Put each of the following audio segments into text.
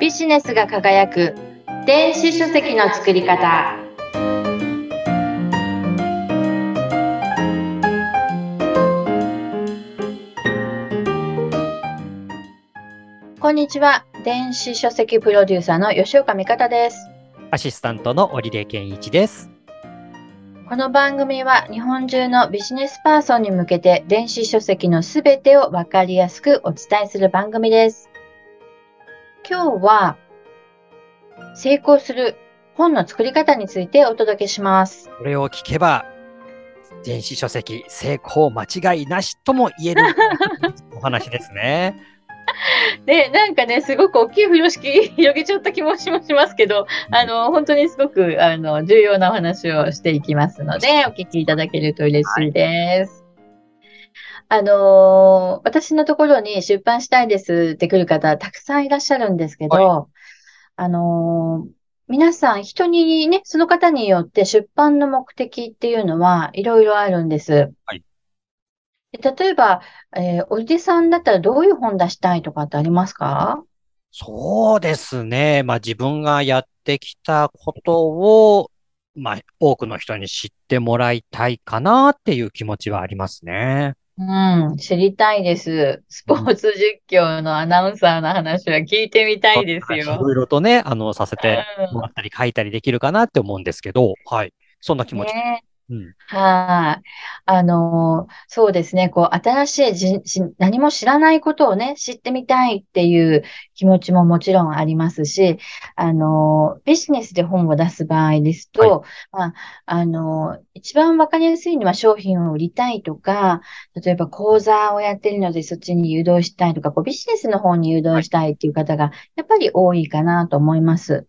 ビジネスが輝く電子書籍の作り方こんにちは電子書籍プロデューサーの吉岡美方ですアシスタントの織出健一です。この番組は日本中のビジネスパーソンに向けて電子書籍のすべてをわかりやすくお伝えする番組です。今日は成功する本の作り方についてお届けします。これを聞けば、電子書籍成功間違いなしとも言える お話ですね。で、なんかね、すごく大きい風呂敷広げちゃった気もしますけど、あの、本当にすごく、あの、重要なお話をしていきますので、お聞きいただけると嬉しいです。あのー私のところに出版したいですって来る方、たくさんいらっしゃるんですけど、はあのー皆さん、人にね、その方によって出版の目的っていうのはいろいろあるんです。はいで例えば、えー、おじさんだったらどういう本出したいとかってありますか？そうですね。まあ自分がやってきたことを、まあ多くの人に知ってもらいたいかなっていう気持ちはありますね。うん、知りたいです。スポーツ実況のアナウンサーの話は聞いてみたいですいよ。ろいろとね、あの、させてうんもらったり書いたりできるかなって思うんですけど、はい。そんな気持ち。ねうん。はい。あのーそうですね。こう、新しいじ、し何も知らないことをね、知ってみたいっていう気持ちももちろんありますし、あのービジネスで本を出す場合ですと、まあ、あのー一番わかりやすいのは商品を売りたいとか、例えば講座をやってるのでそっちに誘導したいとか、こう、ビジネスの方に誘導したいっていう方がやっぱり多いかなと思います。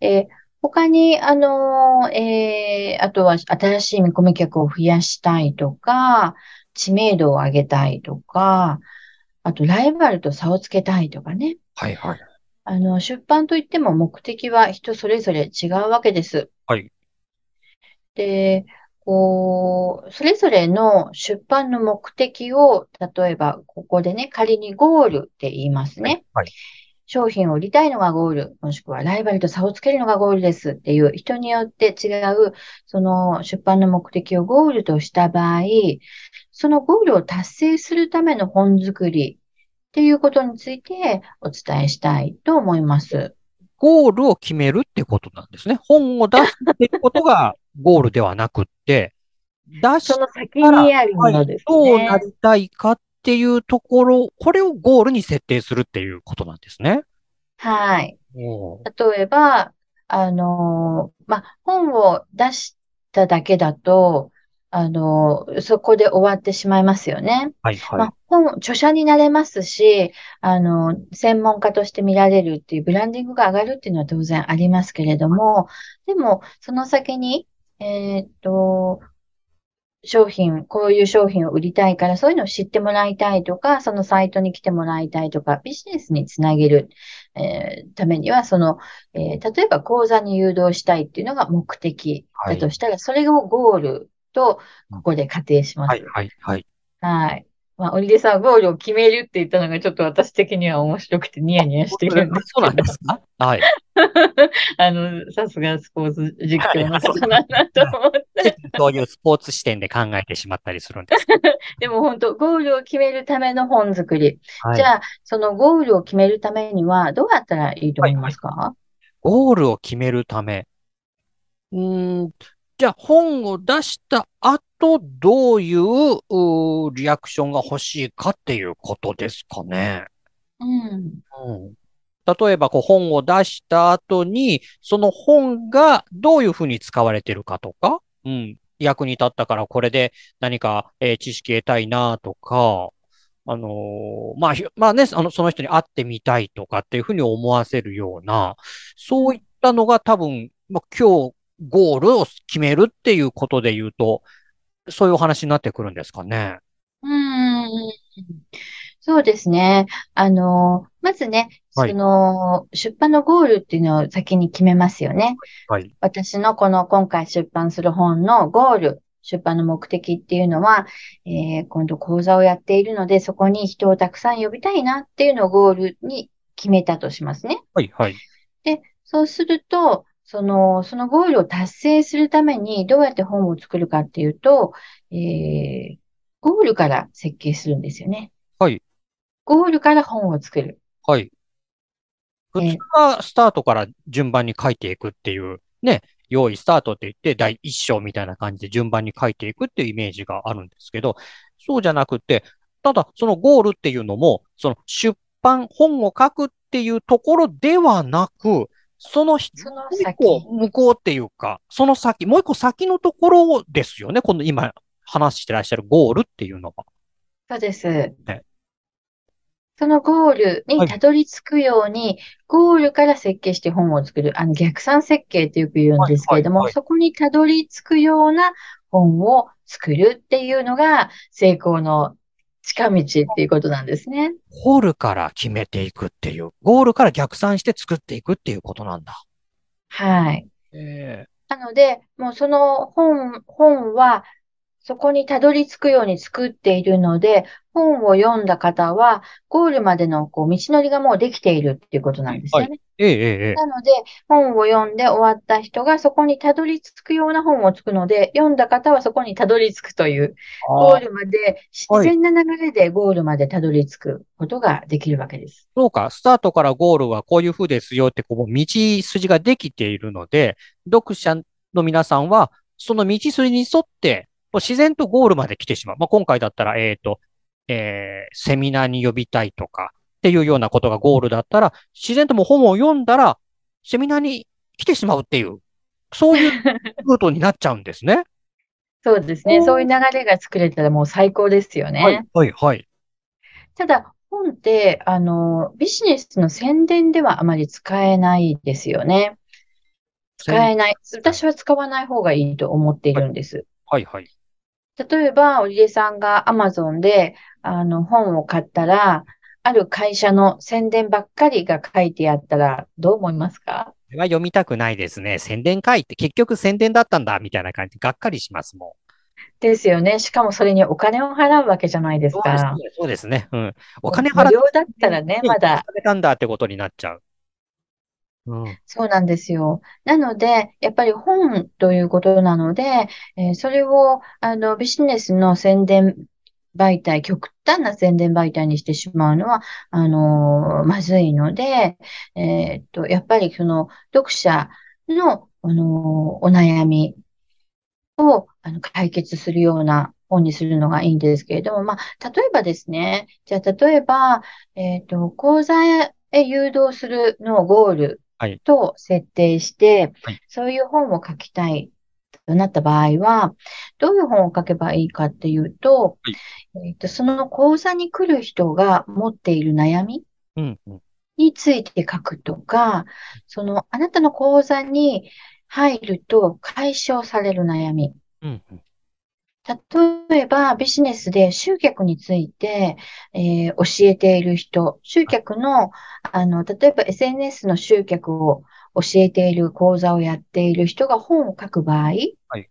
えー他に、あの、えーあとは新しい見込み客を増やしたいとか、知名度を上げたいとか、あとライバルと差をつけたいとかね。はいはい。あの、出版といっても目的は人それぞれ違うわけです。はい。で、こう、それぞれの出版の目的を、例えば、ここでね、仮にゴールって言いますね。はい。商品を売りたいのがゴール、もしくはライバルと差をつけるのがゴールですっていう人によって違う、その出版の目的をゴールとした場合、そのゴールを達成するための本作りっていうことについてお伝えしたいと思います。ゴールを決めるってことなんですね。本を出すっていうことがゴールではなくって、出しその先にあるものですどうね。なりたいかっていうところ、これをゴールに設定するっていうことなんですね。はい。例えば、あの、まあ、本を出しただけだと、あの、そこで終わってしまいますよね。はいはい。まあ、本、著者になれますし、あの、専門家として見られるっていうブランディングが上がるっていうのは当然ありますけれども、でも、その先に、えーっと、商品、こういう商品を売りたいから、そういうのを知ってもらいたいとか、そのサイトに来てもらいたいとか、ビジネスにつなげる、えーためには、その、えー例えば講座に誘導したいっていうのが目的だとしたら、それをゴールと、ここで仮定します。はいはいはい。はい。まあ、オリデさんはゴールを決めるって言ったのがちょっと私的には面白くてニヤニヤしてるんですそうなんですか？はい。あの、さすがスポーツ実況の方なんだと思って。そういうスポーツ視点で考えてしまったりするんです。でも本当、ゴールを決めるための本作り。はいじゃあ、そのゴールを決めるためにはどうやったらいいと思いますか？ゴールを決めるため。うーん、じゃあ本を出した後、どういうリアクションが欲しいかっていうことですかね。うん。うん、例えばこう本を出した後に、その本がどういうふうに使われてるかとか、うん、役に立ったからこれで何か、えー知識得たいなとか、あのーまあ、まあね、あの、その人に会ってみたいとかっていうふうに思わせるような、そういったのが多分、まあ、今日ゴールを決めるっていうことで言うと、そういうお話になってくるんですかね。うん。そうですね。あの、まずね、はいその、出版のゴールっていうのを先に決めますよね。はい。私のこの今回出版する本のゴール、出版の目的っていうのは、えー今度講座をやっているので、そこに人をたくさん呼びたいなっていうのをゴールに決めたとしますね。はい、はい。で、そうすると、その、そのゴールを達成するためにどうやって本を作るかっていうと、えー、ゴールから設計するんですよね。はい。ゴールから本を作る。はい。普通はスタートから順番に書いていくっていう、ね、用意スタートって言って第一章みたいな感じで順番に書いていくっていうイメージがあるんですけど、そうじゃなくて、ただそのゴールっていうのも、その出版、本を書くっていうところではなく、そのそのもう一先個向こうっていうか、その先、もう一個先のところですよね。この今話してらっしゃるゴールっていうのは。そうです。ねそのゴールにたどり着くように、ゴールから設計して本を作る。あの、逆算設計ってよく言うんですけれども、はいはいはいそこにたどり着くような本を作るっていうのが成功の近道っていうことなんですね。ゴールから決めていくっていう、ゴールから逆算して作っていくっていうことなんだ。はい。えなので、もうその本、本は、そこにたどり着くように作っているので、本を読んだ方は、ゴールまでのこう道のりがもうできているっていうことなんですよね。えええええなので、本を読んで終わった人がそこにたどり着くような本を作るので、読んだ方はそこにたどり着くという、ゴールまで、自然な流れでゴールまでたどり着くことができるわけです。そうか、スタートからゴールはこういう風ですよって、こう、道筋ができているので、読者の皆さんは、その道筋に沿って、自然とゴールまで来てしまう。まあ、今回だったら、えっと、えーセミナーに呼びたいとか、っていうようなことがゴールだったら、自然ともう本を読んだら、セミナーに来てしまうっていう、そういうルートになっちゃうんですね。そうですね。そういう流れが作れたらもう最高ですよね。はい、はい、はい。ただ、本って、あの、ビジネスの宣伝ではあまり使えないですよね。使えない。私は使わない方がいいと思っているんです。はい、はい。例えば、織江さんが Amazon で、あの、本を買ったら、ある会社の宣伝ばっかりが書いてあったら、どう思いますか？これは読みたくないですね。宣伝会って結局宣伝だったんだ、みたいな感じでがっかりしますもですよね。しかもそれにお金を払うわけじゃないでん。すか。そうですね。うん。お金無払って料だったらね、まだ。されたんだってことになっちゃう。そうなんですよ。なので、やっぱり本ということなので、えーそれを、あの、ビジネスの宣伝媒体、極端な宣伝媒体にしてしまうのは、あのーまずいので、えーっと、やっぱりその、読者の、あのお悩みを、あの、解決するような本にするのがいいんですけれども、まあ、例えばですね、じゃあ、例えば、えっと、講座へ誘導するのをゴールはいと設定してはい、そういう本を書きたいとなった場合は、どういう本を書けばいいかっていうと、えっと、その講座に来る人が持っている悩み。について書くとか、そのあなたの講座に入ると解消される悩み。うん。うん例えば、ビジネスで集客について、えー教えている人、集客の、あの、例えば SNS の集客を教えている講座をやっている人が本を書く場合、はい。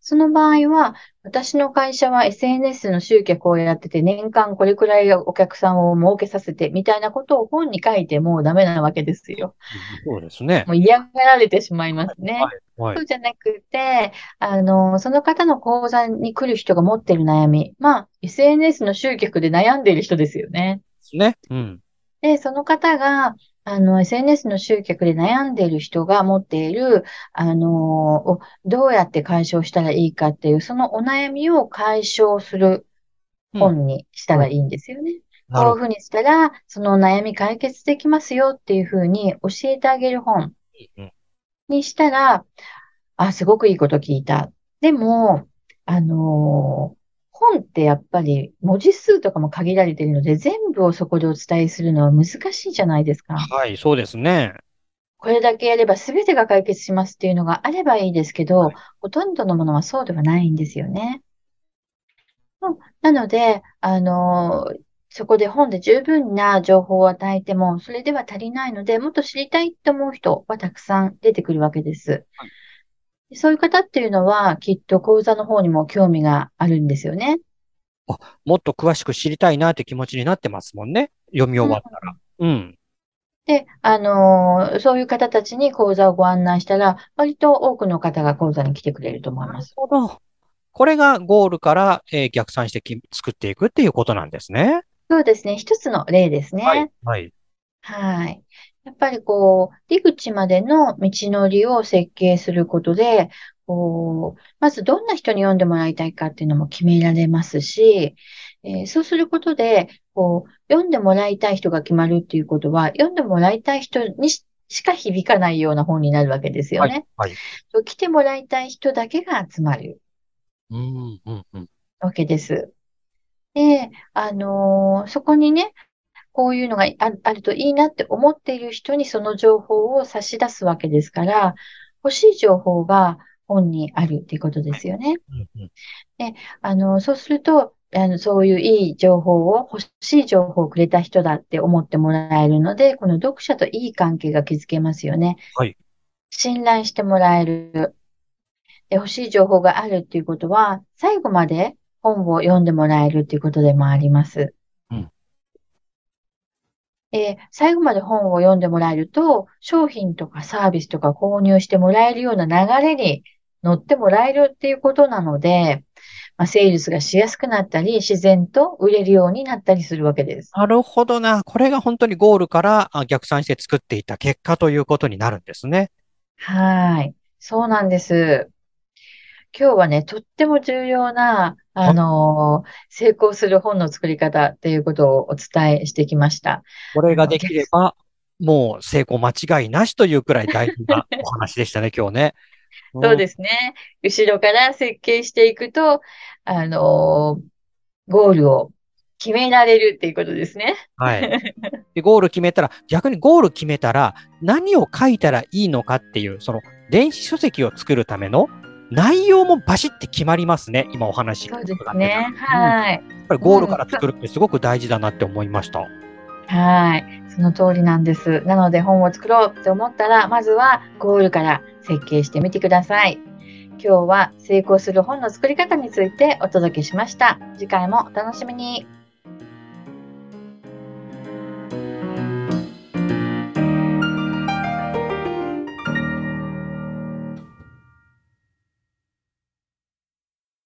その場合は、私の会社は SNS の集客をやってて、年間これくらいお客さんを儲けさせて、みたいなことを本に書いてもダメなわけですよ。そうですね。もう嫌がられてしまいますね。はい。そうじゃなくて、あの、その方の講座に来る人が持っている悩み。まあ、SNS の集客で悩んでいる人ですよね。ですね。うん。で、その方が、あの、SNS の集客で悩んでいる人が持っている、あの、をどうやって解消したらいいかっていう、そのお悩みを解消する本にしたらいいんですよね。なるほこういうふうにしたら、そのお悩み解決できますよっていうふうに教えてあげる本うんにしたら、あ、すごくいいこと聞いた。でも、あのー本ってやっぱり文字数とかも限られているので、全部をそこでお伝えするのは難しいじゃないですか。はい、そうですね。これだけやれば全てが解決しますっていうのがあればいいですけど、ほとんどのものはそうではないんですよね。うんなので、あのーそこで本で十分な情報を与えても、それでは足りないので、もっと知りたいと思う人はたくさん出てくるわけです。はいそういう方っていうのは、きっと講座の方にも興味があるんですよね。もっと詳しく知りたいなって気持ちになってますもんね。読み終わったら。うん。で、あのーそういう方たちに講座をご案内したら、割と多くの方が講座に来てくれると思いなるます。ほど。これがゴールから、えー逆算してき作っていくっていうことなんですね。そうですね。一つの例ですね。はい。はい。はい。やっぱりこう、出口までの道のりを設計することで、こう、まずどんな人に読んでもらいたいかっていうのも決められますし、えーそうすることで、こう、読んでもらいたい人が決まるっていうことは、読んでもらいたい人にししか響かないような本になるわけですよはい。ね。はい。そう来てもらいたい人だけが集まるうん、うん、うん。わけです。で、あのーそこにね、こういうのがああるといいなって思っている人にその情報を差し出すわけですから、欲しい情報が本にあるっていうことですよね。うんうんあの、そうすると、あの、そういういい情報を、欲しい情報をくれた人だって思ってもらえるので、この読者といい関係が築けますよね。はい。信頼してもらえる。で、欲しい情報があるっていうことは、最後まで本を読んでもらえるっていうことでもあります。うんで、最後まで本を読んでもらえると、商品とかサービスとか購入してもらえるような流れに乗ってもらえるっていうことなので、まあ、セールスがしやすくなったり、自然と売れるようになったりするわけです。なるほどな。これが本当にゴールからあ逆算して作っていた結果ということになるんですね。はい。そうなんです。今日はね、とっても重要な、あの成功する本の作り方っていうことをお伝えしてきました。これができれば、もう成功間違いなしというくらい大事なお話でしたね、今日ね。そうですね。後ろから設計していくと、あのゴールを決められるっていうことですね。はい。で、ゴール決めたら、逆にゴール決めたら、何を書いたらいいのかっていう、その、電子書籍を作るための内容もバシッて決まりますね。今お話そうで伺ってたすね。うんはい。やっぱりゴールから作るってすごく大事だなって思いました。はい。その通りなんです。なので本を作ろうって思ったら、まずはゴールから設計してみてください。今日は成功する本の作り方についてお届けしました。次回もお楽しみに。